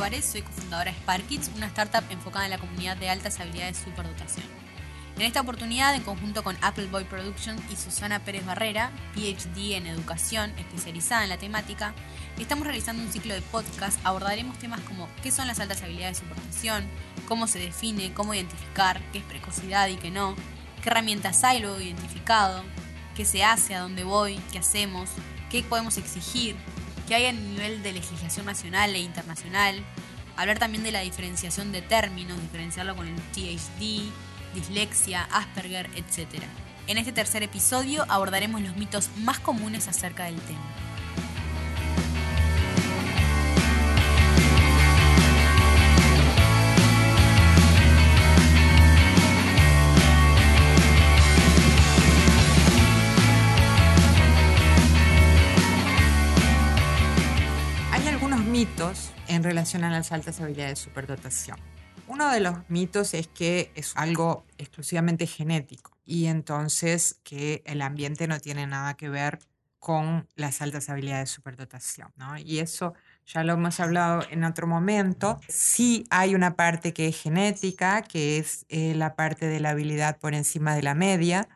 Suárez, soy cofundadora de Sparkids, una startup enfocada en la comunidad de altas habilidades superdotación. En esta oportunidad, en conjunto con Appleboy Productions y Susana Pérez Barrera, PhD en educación especializada en la temática, estamos realizando un ciclo de podcast. Abordaremos temas como qué son las altas habilidades de superdotación, cómo se define, cómo identificar, qué es precocidad y qué no, qué herramientas hay luego identificado, qué se hace, a dónde voy, qué hacemos, qué podemos exigir, qué hay a nivel de legislación nacional e internacional, hablar también de la diferenciación de términos, diferenciarlo con el THD, dislexia, Asperger, etc. En este tercer episodio abordaremos los mitos más comunes acerca del tema. A las altas habilidades de superdotación. Uno de los mitos es que es algo exclusivamente genético y entonces que el ambiente no tiene nada que ver con las altas habilidades de superdotación. ¿no? Y eso ya lo hemos hablado en otro momento. Sí hay una parte que es genética, que es eh, la parte de la habilidad por encima de la media,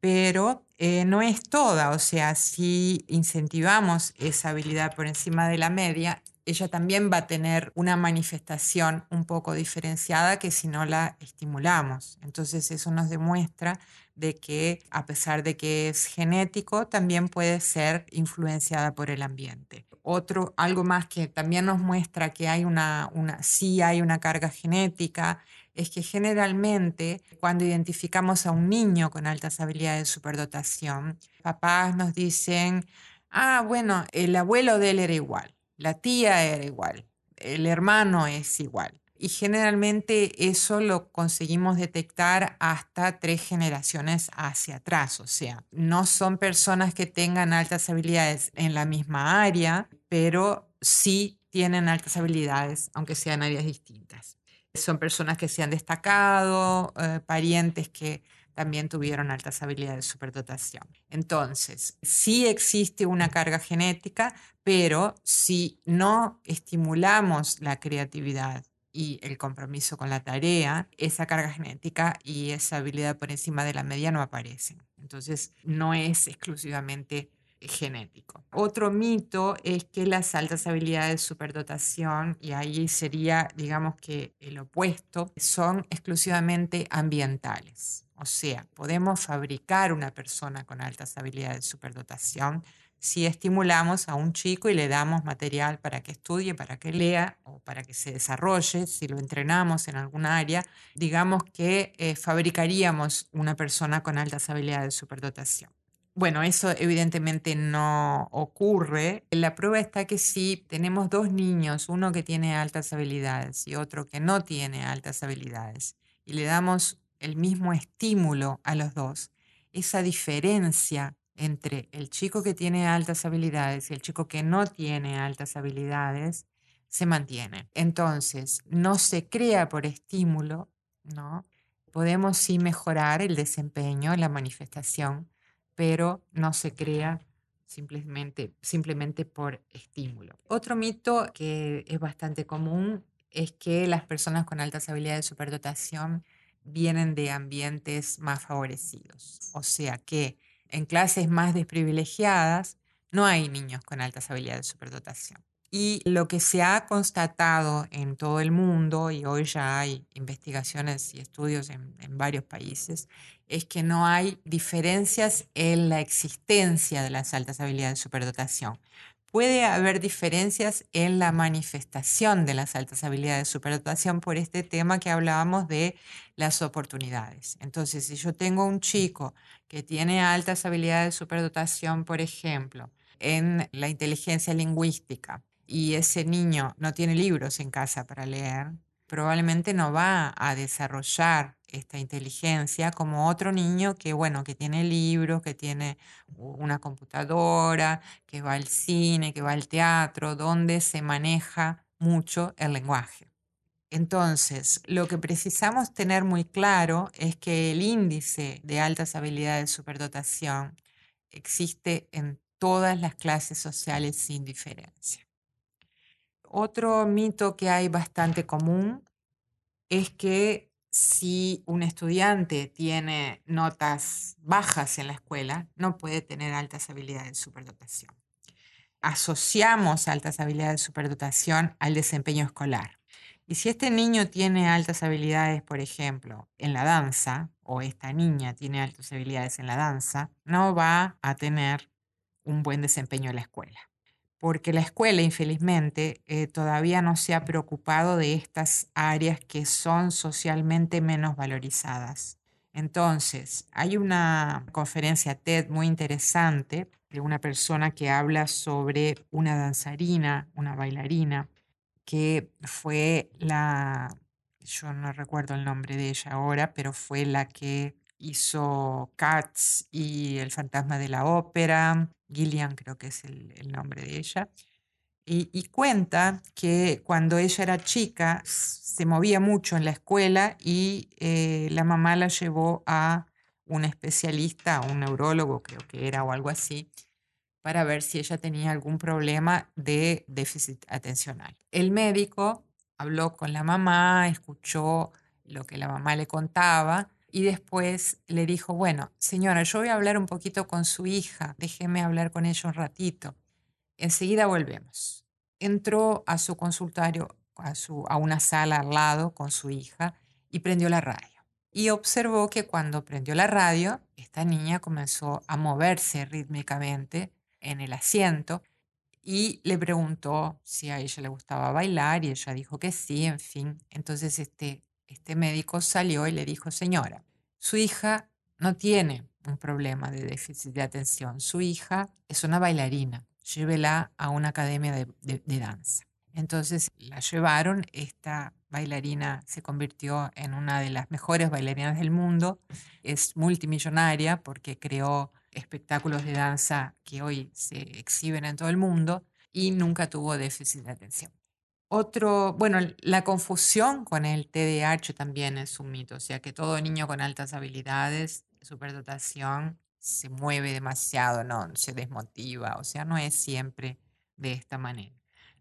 pero eh, no es toda. O sea, si incentivamos esa habilidad por encima de la media, ella también va a tener una manifestación un poco diferenciada que si no la estimulamos. Entonces eso nos demuestra de que a pesar de que es genético, también puede ser influenciada por el ambiente. Otro, algo más que también nos muestra que hay una, una, sí hay una carga genética, es que generalmente cuando identificamos a un niño con altas habilidades de superdotación, papás nos dicen, ah, bueno, el abuelo de él era igual la tía era igual, el hermano es igual. Y generalmente eso lo conseguimos detectar hasta tres generaciones hacia atrás. O sea, no son personas que tengan altas habilidades en la misma área, pero sí tienen altas habilidades, aunque sean áreas distintas. Son personas que se han destacado, eh, parientes que también tuvieron altas habilidades de superdotación. Entonces, sí existe una carga genética, pero si no estimulamos la creatividad y el compromiso con la tarea, esa carga genética y esa habilidad por encima de la media no aparecen. Entonces, no es exclusivamente genético. Otro mito es que las altas habilidades de superdotación, y ahí sería, digamos que el opuesto, son exclusivamente ambientales. O sea, podemos fabricar una persona con altas habilidades de superdotación si estimulamos a un chico y le damos material para que estudie, para que lea o para que se desarrolle, si lo entrenamos en alguna área, digamos que eh, fabricaríamos una persona con altas habilidades de superdotación. Bueno, eso evidentemente no ocurre. La prueba está que si tenemos dos niños, uno que tiene altas habilidades y otro que no tiene altas habilidades, y le damos el mismo estímulo a los dos, esa diferencia entre el chico que tiene altas habilidades y el chico que no tiene altas habilidades se mantiene. Entonces, no se crea por estímulo, ¿no? Podemos sí mejorar el desempeño, la manifestación, pero no se crea simplemente, simplemente por estímulo. Otro mito que es bastante común es que las personas con altas habilidades de superdotación vienen de ambientes más favorecidos. O sea que en clases más desprivilegiadas no hay niños con altas habilidades de superdotación. Y lo que se ha constatado en todo el mundo, y hoy ya hay investigaciones y estudios en, varios países, es que no hay diferencias en la existencia de las altas habilidades de superdotación puede haber diferencias en la manifestación de las altas habilidades de superdotación por este tema que hablábamos de las oportunidades. Entonces, si yo tengo un chico que tiene altas habilidades de superdotación, por ejemplo, en la inteligencia lingüística, y ese niño no tiene libros en casa para leer, probablemente no va a desarrollar esta inteligencia como otro niño que, bueno, que tiene libros, que tiene una computadora, que va al cine, que va al teatro, donde se maneja mucho el lenguaje. Entonces, lo que precisamos tener muy claro es que el índice de altas habilidades de superdotación existe en todas las clases sociales sin diferencia. Otro mito que hay bastante común es que si un estudiante tiene notas bajas en la escuela, no puede tener altas habilidades de superdotación. Asociamos altas habilidades de superdotación al desempeño escolar. Y si este niño tiene altas habilidades, por ejemplo, en la danza, o esta niña tiene altas habilidades en la danza, no va a tener un buen desempeño en la escuela. Porque la escuela, infelizmente, eh, todavía no se ha preocupado de estas áreas que son socialmente menos valorizadas. Entonces, hay una conferencia TED muy interesante de una persona que habla sobre una danzarina, una bailarina, que fue la, yo no recuerdo el nombre de ella ahora, pero fue la que hizo Cats y El fantasma de la ópera, Gillian creo que es el, nombre de ella, y, cuenta que cuando ella era chica se movía mucho en la escuela y eh, la mamá la llevó a un especialista, un neurólogo creo que era o algo así, para ver si ella tenía algún problema de déficit atencional. El médico habló con la mamá, escuchó lo que la mamá le contaba y después le dijo, bueno, señora, yo voy a hablar un poquito con su hija, déjeme hablar con ella un ratito. Enseguida volvemos. Entró a su consultorio, a, su, a una sala al lado con su hija y prendió la radio. Y observó que cuando prendió la radio, esta niña comenzó a moverse rítmicamente en el asiento y le preguntó si a ella le gustaba bailar y ella dijo que sí, en fin. Entonces este, este médico salió y le dijo, señora, su hija no tiene un problema de déficit de atención, su hija es una bailarina, llévela a una academia de, de danza. Entonces la llevaron, esta bailarina se convirtió en una de las mejores bailarinas del mundo, es multimillonaria porque creó espectáculos de danza que hoy se exhiben en todo el mundo y nunca tuvo déficit de atención. Otro, bueno, la confusión con el TDAH también es un mito, o sea que todo niño con altas habilidades, superdotación, se mueve demasiado, no, se desmotiva, o sea, no es siempre de esta manera.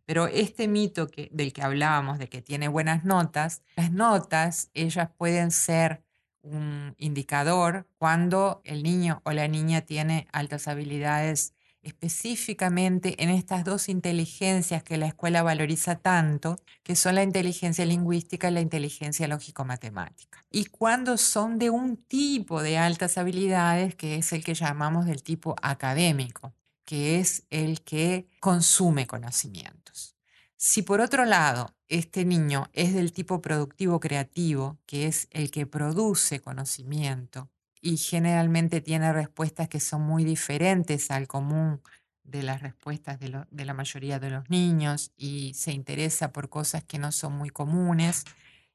Pero este mito que, del que hablábamos, de que tiene buenas notas, las notas, ellas pueden ser un indicador cuando el niño o la niña tiene altas habilidades específicamente en estas dos inteligencias que la escuela valoriza tanto, que son la inteligencia lingüística y la inteligencia lógico-matemática. Y cuando son de un tipo de altas habilidades, que es el que llamamos del tipo académico, que es el que consume conocimientos. Si por otro lado este niño es del tipo productivo creativo, que es el que produce conocimiento y generalmente tiene respuestas que son muy diferentes al común de las respuestas de, la mayoría de los niños y se interesa por cosas que no son muy comunes,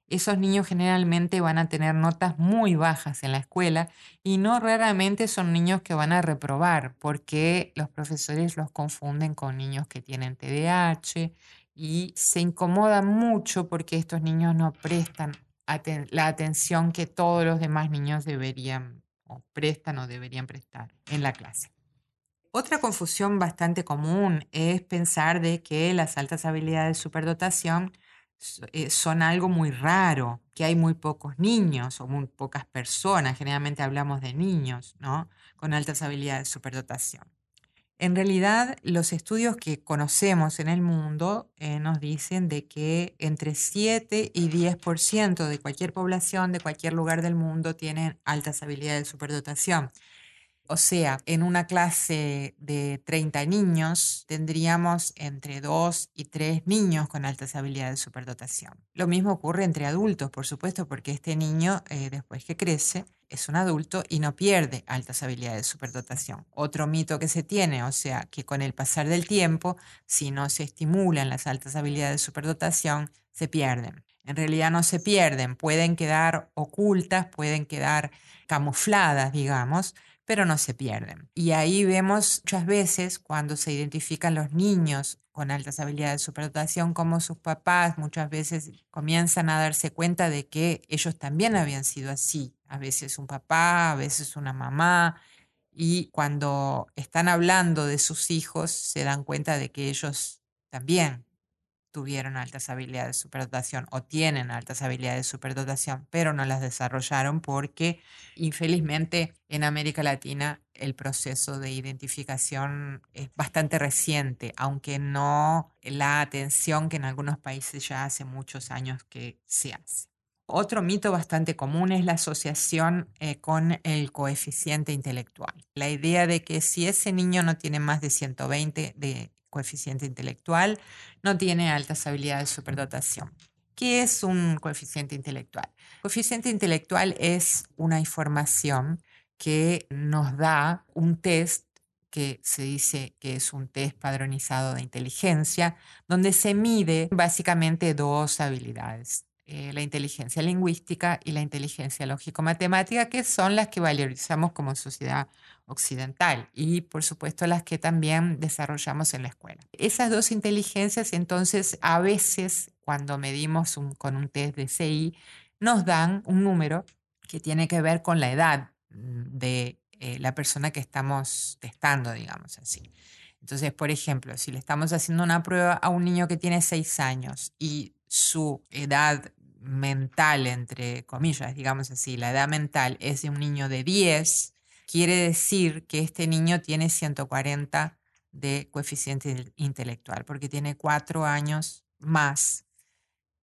esos niños generalmente van a tener notas muy bajas en la escuela y no raramente son niños que van a reprobar porque los profesores los confunden con niños que tienen TDAH y se incomodan mucho porque estos niños no prestan la atención que todos los demás niños deberían o prestan o deberían prestar en la clase. Otra confusión bastante común es pensar de que las altas habilidades de superdotación eh, son algo muy raro, que hay muy pocos niños o muy pocas personas, generalmente hablamos de niños, ¿no? Con altas habilidades de superdotación. En realidad, los estudios que conocemos en el mundo eh, nos dicen de que entre 7 y 10% de cualquier población de cualquier lugar del mundo tienen altas habilidades de superdotación. O sea, en una clase de 30 niños tendríamos entre 2 y 3 niños con altas habilidades de superdotación. Lo mismo ocurre entre adultos, por supuesto, porque este niño, eh, después que crece, es un adulto y no pierde altas habilidades de superdotación. Otro mito que se tiene, o sea, que con el pasar del tiempo, si no se estimulan las altas habilidades de superdotación, se pierden. En realidad no se pierden, pueden quedar ocultas, pueden quedar camufladas, digamos, pero no se pierden. Y ahí vemos muchas veces cuando se identifican los niños con altas habilidades de superdotación, como sus papás muchas veces comienzan a darse cuenta de que ellos también habían sido así. A veces un papá, a veces una mamá. Y cuando están hablando de sus hijos, se dan cuenta de que ellos también tuvieron altas habilidades de superdotación o tienen altas habilidades de superdotación, pero no las desarrollaron porque infelizmente en América Latina el proceso de identificación es bastante reciente, aunque no la atención que en algunos países ya hace muchos años que se hace. Otro mito bastante común es la asociación eh, con el coeficiente intelectual. La idea de que si ese niño no tiene más de 120 de coeficiente intelectual, no tiene altas habilidades de superdotación. ¿Qué es un coeficiente intelectual? Coeficiente intelectual es una información que nos da un test que se dice que es un test padronizado de inteligencia, donde se mide básicamente dos habilidades, eh, la inteligencia lingüística y la inteligencia lógico-matemática, que son las que valorizamos como sociedad occidental y por supuesto las que también desarrollamos en la escuela. Esas dos inteligencias entonces a veces cuando medimos con un test de CI nos dan un número que tiene que ver con la edad de eh, la persona que estamos testando, digamos así. Entonces, por ejemplo, si le estamos haciendo una prueba a un niño que tiene 6 años y su edad mental, entre comillas, digamos así, la edad mental es de un niño de 10, quiere decir que este niño tiene 140 de coeficiente intelectual, porque tiene cuatro años más.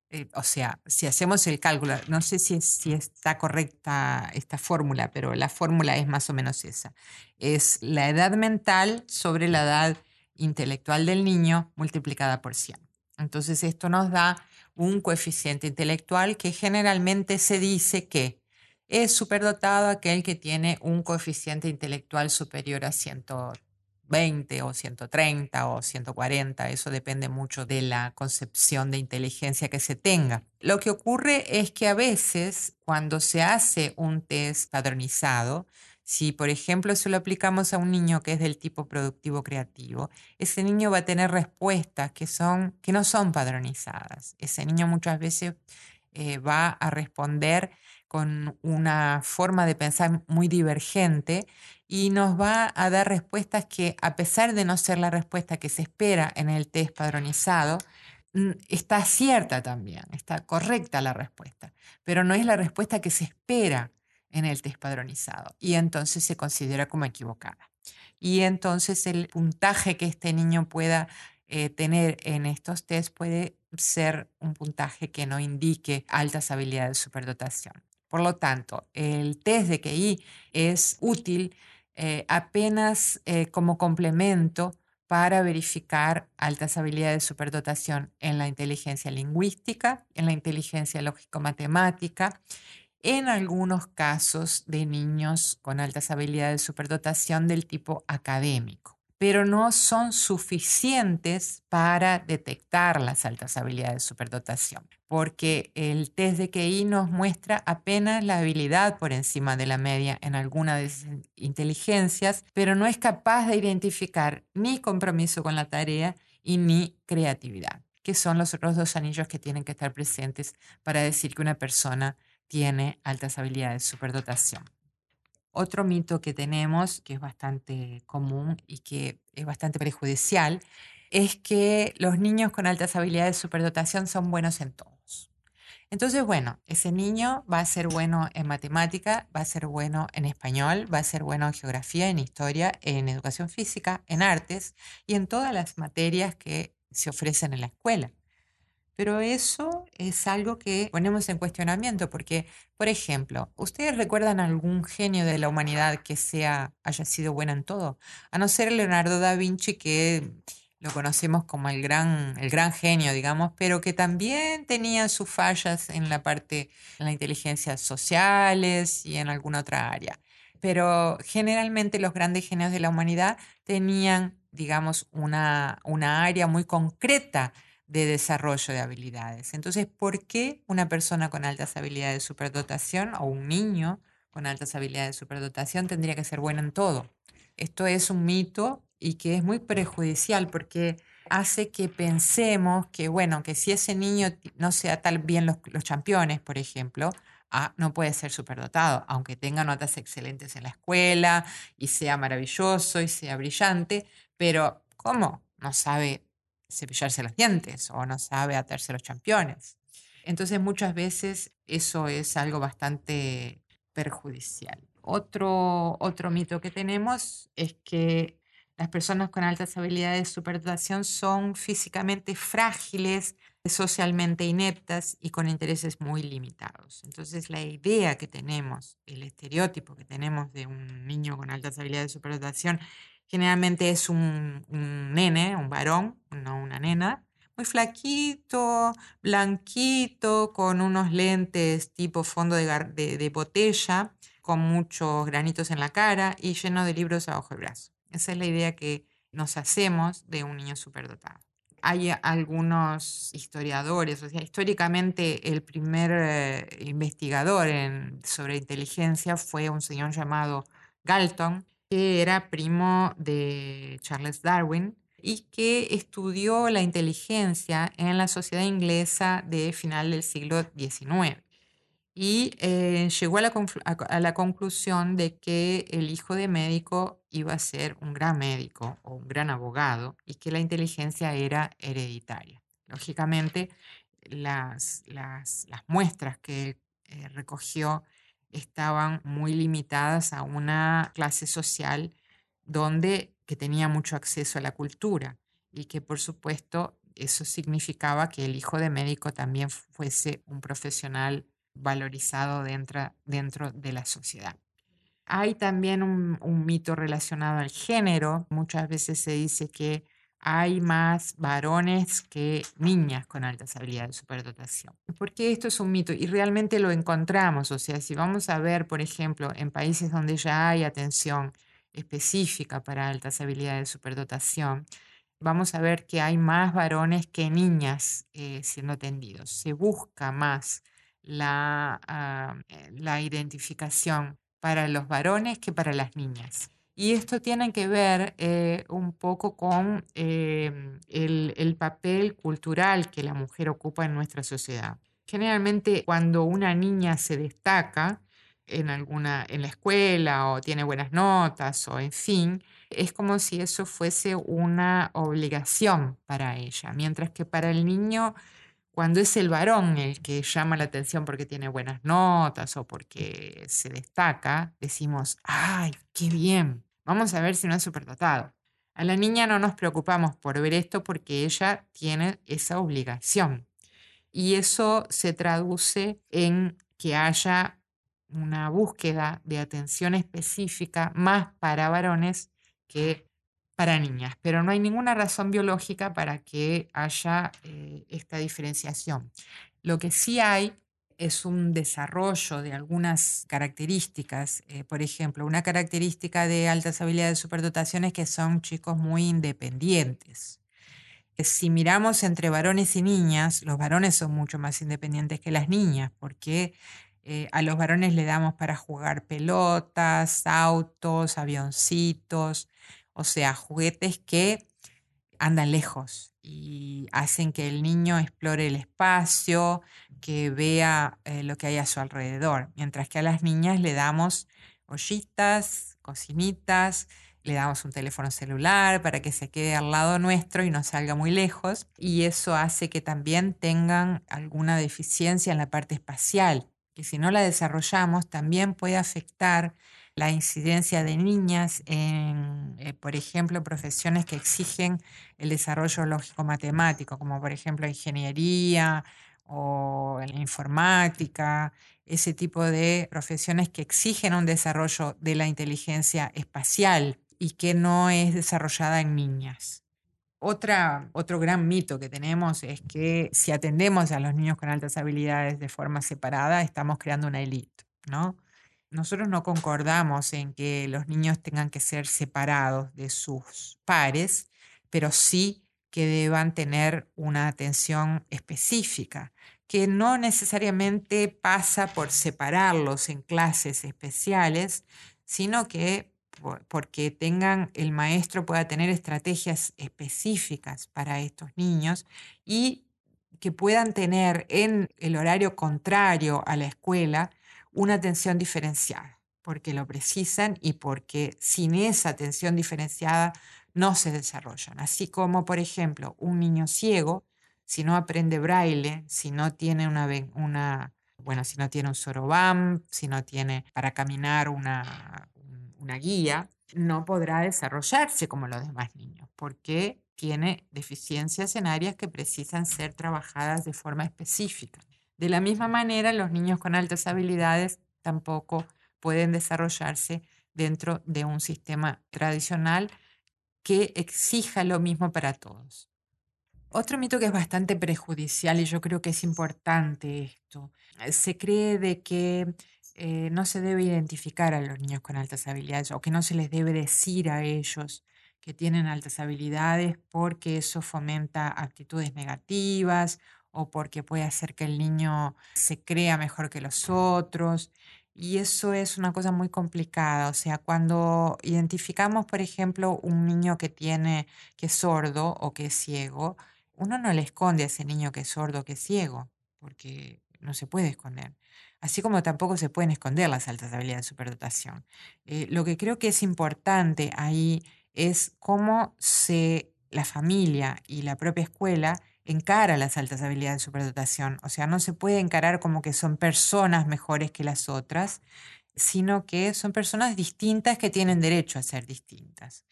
Eh, o sea, si hacemos el cálculo, no sé si, si está correcta esta fórmula, pero la fórmula es más o menos esa. Es la edad mental sobre la edad intelectual del niño multiplicada por 100. Entonces esto nos da un coeficiente intelectual que generalmente se dice que es superdotado aquel que tiene un coeficiente intelectual superior a 120 o 130 o 140. Eso depende mucho de la concepción de inteligencia que se tenga. Lo que ocurre es que a veces cuando se hace un test padronizado, si, por ejemplo, se lo aplicamos a un niño que es del tipo productivo creativo, ese niño va a tener respuestas que, son, que no son padronizadas. Ese niño muchas veces eh, va a responder con una forma de pensar muy divergente y nos va a dar respuestas que, a pesar de no ser la respuesta que se espera en el test padronizado, está cierta también, está correcta la respuesta, pero no es la respuesta que se espera en el test padronizado y entonces se considera como equivocada. Y entonces el puntaje que este niño pueda eh, tener en estos test puede ser un puntaje que no indique altas habilidades de superdotación. Por lo tanto, el test de QI es útil eh, apenas eh, como complemento para verificar altas habilidades de superdotación en la inteligencia lingüística, en la inteligencia lógico-matemática, en algunos casos de niños con altas habilidades de superdotación del tipo académico pero no son suficientes para detectar las altas habilidades de superdotación, porque el test de QI nos muestra apenas la habilidad por encima de la media en alguna de esas inteligencias, pero no es capaz de identificar ni compromiso con la tarea y ni creatividad, que son los otros dos anillos que tienen que estar presentes para decir que una persona tiene altas habilidades de superdotación. Otro mito que tenemos, que es bastante común y que es bastante perjudicial, es que los niños con altas habilidades de superdotación son buenos en todos. Entonces, bueno, ese niño va a ser bueno en matemática, va a ser bueno en español, va a ser bueno en geografía, en historia, en educación física, en artes y en todas las materias que se ofrecen en la escuela. Pero eso es algo que ponemos en cuestionamiento porque, por ejemplo, ¿ustedes recuerdan algún genio de la humanidad que sea, haya sido bueno en todo? A no ser Leonardo da Vinci, que lo conocemos como el gran, el gran genio, digamos, pero que también tenía sus fallas en la parte, en las inteligencias sociales y en alguna otra área. Pero generalmente los grandes genios de la humanidad tenían, digamos, una, una área muy concreta de desarrollo de habilidades. Entonces, ¿por qué una persona con altas habilidades de superdotación o un niño con altas habilidades de superdotación tendría que ser bueno en todo? Esto es un mito y que es muy perjudicial porque hace que pensemos que, bueno, que si ese niño no sea tal bien los, los campeones, por ejemplo, ah, no puede ser superdotado, aunque tenga notas excelentes en la escuela y sea maravilloso y sea brillante, pero ¿cómo? No sabe cepillarse los dientes o no sabe atarse los championes. Entonces muchas veces eso es algo bastante perjudicial. Otro, otro mito que tenemos es que las personas con altas habilidades de superdotación son físicamente frágiles, socialmente ineptas y con intereses muy limitados. Entonces la idea que tenemos, el estereotipo que tenemos de un niño con altas habilidades de superdotación, generalmente es un, nene, un varón, no una nena, muy flaquito, blanquito, con unos lentes tipo fondo de, de botella, con muchos granitos en la cara y lleno de libros abajo el brazo. Esa es la idea que nos hacemos de un niño superdotado hay algunos historiadores, o sea, históricamente el primer eh, investigador sobre inteligencia fue un señor llamado Galton, que era primo de Charles Darwin y que estudió la inteligencia en la sociedad inglesa de final del siglo XIX y eh, llegó a la, conclusión de que el hijo de médico iba a ser un gran médico o un gran abogado y que la inteligencia era hereditaria. Lógicamente, las, muestras que eh, recogió estaban muy limitadas a una clase social donde que tenía mucho acceso a la cultura y que por supuesto eso significaba que el hijo de médico también fuese un profesional valorizado dentro, dentro de la sociedad. Hay también un, mito relacionado al género. Muchas veces se dice que hay más varones que niñas con altas habilidades de superdotación. ¿Por qué esto es un mito? Y realmente lo encontramos. O sea, si vamos a ver, por ejemplo, en países donde ya hay atención específica para altas habilidades de superdotación, vamos a ver que hay más varones que niñas eh, siendo atendidos. Se busca más la, ah, eh, la identificación para los varones que para las niñas. Y esto tiene que ver eh, un poco con em, el, el, papel cultural que la mujer ocupa en nuestra sociedad. Generalmente cuando una niña se destaca en, alguna, en la escuela o tiene buenas notas o en fin, es como si eso fuese una obligación para ella, mientras que para el niño cuando es el varón el que llama la atención porque tiene buenas notas o porque se destaca, decimos, ay, qué bien, vamos a ver si no es superdotado. A la niña no nos preocupamos por ver esto porque ella tiene esa obligación. Y eso se traduce en que haya una búsqueda de atención específica más para varones que para niñas, pero no hay ninguna razón biológica para que haya eh, esta diferenciación. Lo que sí hay es un desarrollo de algunas características. Eh, por ejemplo, una característica de altas habilidades de superdotación es que son chicos muy independientes. Si miramos entre varones y niñas, los varones son mucho más independientes que las niñas, porque eh, a los varones le damos para jugar pelotas, autos, avioncitos, o sea, juguetes que andan lejos y hacen que el niño explore el espacio, que vea eh, lo que hay a su alrededor, mientras que a las niñas le damos ollitas, cocinitas, le damos un teléfono celular para que se quede al lado nuestro y no salga muy lejos, y eso hace que también tengan alguna deficiencia en la parte espacial, que si no la desarrollamos también puede afectar la incidencia de niñas en, eh, por ejemplo, profesiones que exigen el desarrollo lógico-matemático, como por ejemplo ingeniería o informática, ese tipo de profesiones que exigen un desarrollo de la inteligencia espacial y que no es desarrollada en niñas. Otra, otro gran mito que tenemos es que si atendemos a los niños con altas habilidades de forma separada, estamos creando una élite, ¿no? Nosotros no concordamos en que los niños tengan que ser separados de sus pares, pero sí que deban tener una atención específica, que no necesariamente pasa por separarlos en clases especiales, sino que porque tengan el maestro pueda tener estrategias específicas para estos niños y que puedan tener en el horario contrario a la escuela una atención diferenciada, porque lo precisan y porque sin esa atención diferenciada no se desarrollan. Así como, por ejemplo, un niño ciego, si no aprende braille, si no tiene una, una bueno, si no tiene un sorobam, si no tiene para caminar una, una guía, no podrá desarrollarse como los demás niños, porque tiene deficiencias en áreas que precisan ser trabajadas de forma específica. De la misma manera, los niños con altas habilidades tampoco pueden desarrollarse dentro de un sistema tradicional que exija lo mismo para todos. Otro mito que es bastante prejudicial y yo creo que es importante esto, se cree de que eh, no se debe identificar a los niños con altas habilidades o que no se les debe decir a ellos que tienen altas habilidades porque eso fomenta actitudes negativas o porque puede hacer que el niño se crea mejor que los otros. Y eso es una cosa muy complicada. O sea, cuando identificamos, por ejemplo, un niño que tiene, que es sordo o que es ciego, uno no le esconde a ese niño que es sordo o que es ciego, porque no se puede esconder. Así como tampoco se pueden esconder las altas habilidades de superdotación. Eh, lo que creo que es importante ahí es cómo se, la familia y la propia escuela encara las altas habilidades de superdotación. O sea, no se puede encarar como que son personas mejores que las otras, sino que son personas distintas que tienen derecho a ser distintas.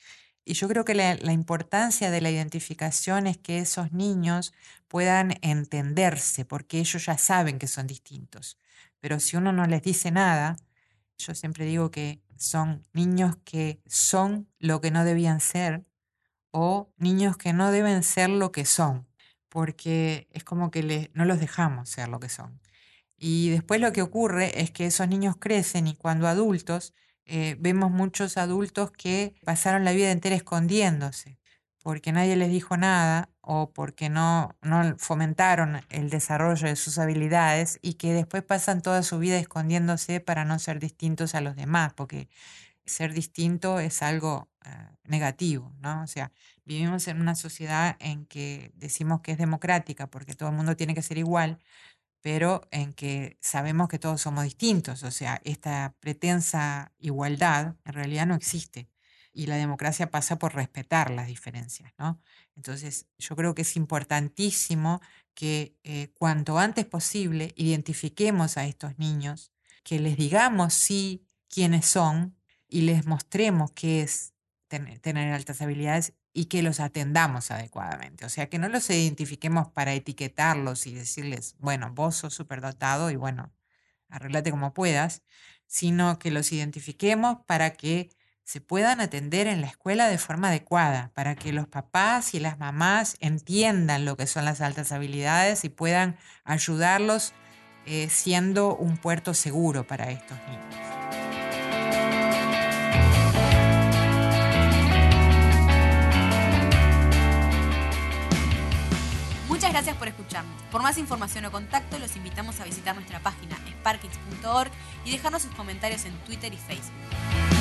Y yo creo que la, la, importancia de la identificación es que esos niños puedan entenderse, porque ellos ya saben que son distintos. Pero si uno no les dice nada, yo siempre digo que son niños que son lo que no debían ser o niños que no deben ser lo que son, porque es como que no los dejamos ser lo que son. Y después lo que ocurre es que esos niños crecen y cuando adultos eh, vemos muchos adultos que pasaron la vida entera escondiéndose porque nadie les dijo nada o porque no, no fomentaron el desarrollo de sus habilidades y que después pasan toda su vida escondiéndose para no ser distintos a los demás, porque ser distinto es algo eh, negativo, ¿no? O sea, vivimos en una sociedad en que decimos que es democrática porque todo el mundo tiene que ser igual, pero en que sabemos que todos somos distintos, o sea, esta pretensa igualdad en realidad no existe y la democracia pasa por respetar las diferencias, ¿no? Entonces, yo creo que es importantísimo que eh, cuanto antes posible identifiquemos a estos niños, que les digamos sí quiénes son y les mostremos qué es tener altas habilidades y que los atendamos adecuadamente. O sea, que no los identifiquemos para etiquetarlos y decirles, bueno, vos sos superdotado y bueno, arreglate como puedas, sino que los identifiquemos para que se puedan atender en la escuela de forma adecuada, para que los papás y las mamás entiendan lo que son las altas habilidades y puedan ayudarlos eh, siendo un puerto seguro para estos niños. Gracias por escucharnos. Por más información o contacto, los invitamos a visitar nuestra página sparkits.org y dejarnos sus comentarios en Twitter y Facebook.